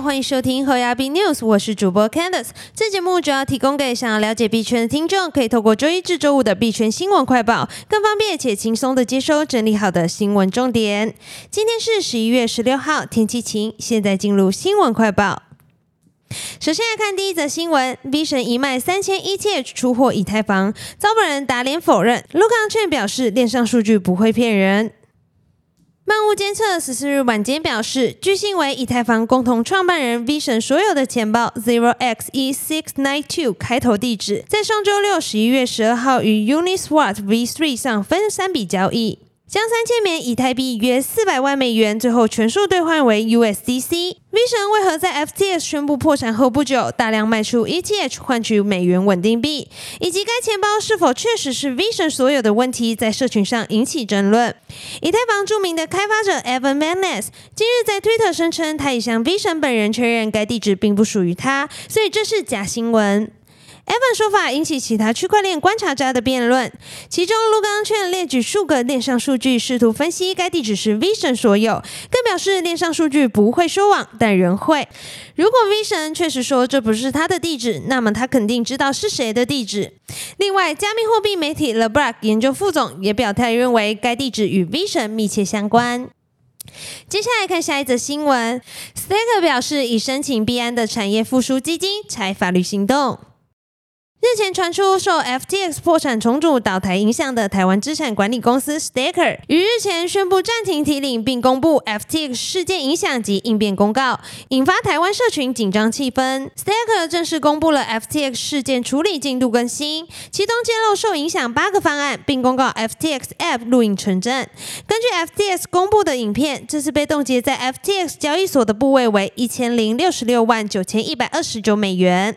欢迎收听和亚币 News，我是主播 Candice。这节目主要提供给想要了解币圈的听众，可以透过周一至周五的币圈新闻快报，更方便且轻松的接收整理好的新闻重点。今天是十一月十六号，天气晴。现在进入新闻快报。首先来看第一则新闻，V 神一卖三千 ETH 出货以太坊，遭本人打脸否认。卢康券表示，链上数据不会骗人。漫物监测十四日晚间表示，据信为以太坊共同创办人 Vision 所有的钱包 zero x e six nine two 开头地址，在上周六十一月十二号与 Uniswap V3 上分三笔交易。将三千枚以太币约四百万美元，最后全数兑换为 USDC。V 神为何在 FTX 宣布破产后不久大量卖出 ETH 换取美元稳定币，以及该钱包是否确实是 V 神所有的问题，在社群上引起争论。以太坊著名的开发者 Evan Maness 今日在推特声称，他已向 V 神本人确认该地址并不属于他，所以这是假新闻。Evan 说法引起其他区块链观察家的辩论，其中陆刚却列举数个链上数据，试图分析该地址是 Vision 所有，更表示链上数据不会说谎，但人会。如果 Vision 确实说这不是他的地址，那么他肯定知道是谁的地址。另外，加密货币媒体 The Block 研究副总也表态认为该地址与 Vision 密切相关。接下来看下一则新闻，Staker 表示已申请币安的产业复苏基金，采法律行动。日前传出受 FTX 破产重组倒台影响的台湾资产管理公司 Staker 于日前宣布暂停提领，并公布 FTX 事件影响及应变公告，引发台湾社群紧张气氛。Staker 正式公布了 FTX 事件处理进度更新，其中揭露受影响八个方案，并公告 FTX App 录影存证。根据 FTX 公布的影片，这次被冻结在 FTX 交易所的部位为一千零六十六万九千一百二十九美元。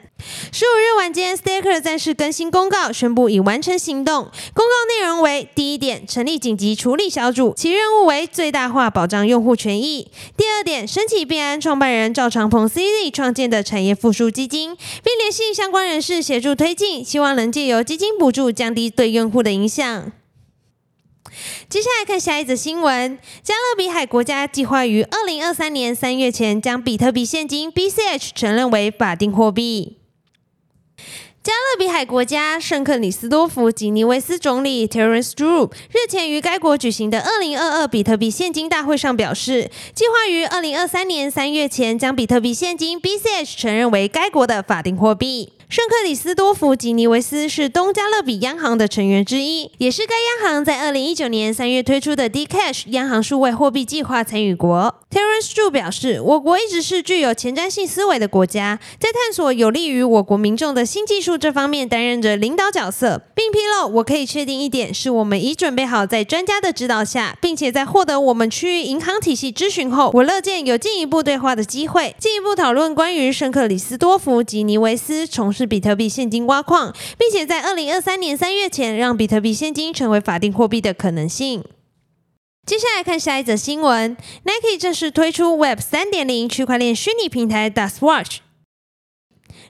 十五日晚间，Staker 暂时更新公告，宣布已完成行动。公告内容为：第一点，成立紧急处理小组，其任务为最大化保障用户权益；第二点，申请币安创办人赵长鹏 CD 创建的产业复苏基金，并联系相关人士协助推进，希望能借由基金补助，降低对用户的影响。接下来看下一则新闻：加勒比海国家计划于二零二三年三月前将比特币现金 BCH 承认为法定货币。加勒比海国家圣克里斯多夫吉尼维斯总理 Terence Drew 日前于该国举行的二零二二比特币现金大会上表示，计划于二零二三年三月前将比特币现金 BCH 承认为该国的法定货币。圣克里斯多夫吉尼维斯是东加勒比央行的成员之一，也是该央行在二零一九年三月推出的 D Cash 央行数位货币计划参与国。Terence Zhu 表示，我国一直是具有前瞻性思维的国家，在探索有利于我国民众的新技术这方面担任着领导角色，并披露我可以确定一点，是我们已准备好在专家的指导下，并且在获得我们区域银行体系咨询后，我乐见有进一步对话的机会，进一步讨论关于圣克里斯多夫吉尼维斯从。是比特币现金挖矿，并且在二零二三年三月前让比特币现金成为法定货币的可能性。接下来看下一则新闻：Nike 正式推出 Web 三点零区块链虚拟平台 Dust Watch。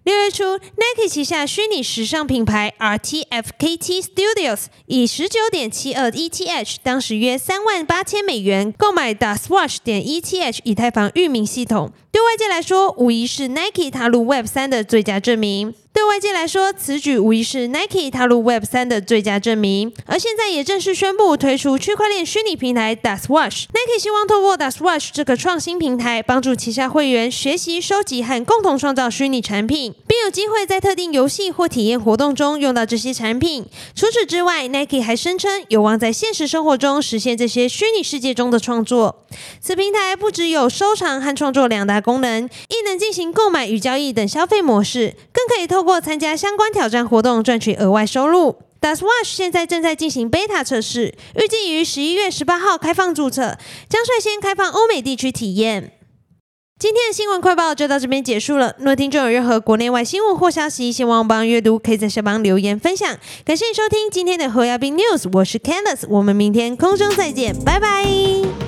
六月初，Nike 旗下虚拟时尚品牌 RTFKT Studios 以十九点七二 ETH，当时约三万八千美元购买 Dust Watch 点 ETH 以太坊域名系统。对外界来说，无疑是 Nike 踏入 Web 三的最佳证明。对外界来说，此举无疑是 Nike 踏入 Web 三的最佳证明。而现在也正式宣布推出区块链虚拟平台 Dash Watch。Nike 希望透过 Dash Watch 这个创新平台，帮助旗下会员学习、收集和共同创造虚拟产品，有机会在特定游戏或体验活动中用到这些产品。除此之外，Nike 还声称有望在现实生活中实现这些虚拟世界中的创作。此平台不只有收藏和创作两大功能，亦能进行购买与交易等消费模式，更可以透过参加相关挑战活动赚取额外收入。Dust Watch 现在正在进行 beta 测试，预计于十一月十八号开放注册，将率先开放欧美地区体验。今天的新闻快报就到这边结束了。如果听众有任何国内外新闻或消息，希望帮阅读，可以在下方留言分享。感谢收听今天的何亚斌 News，我是 Candice，我们明天空中再见，拜拜。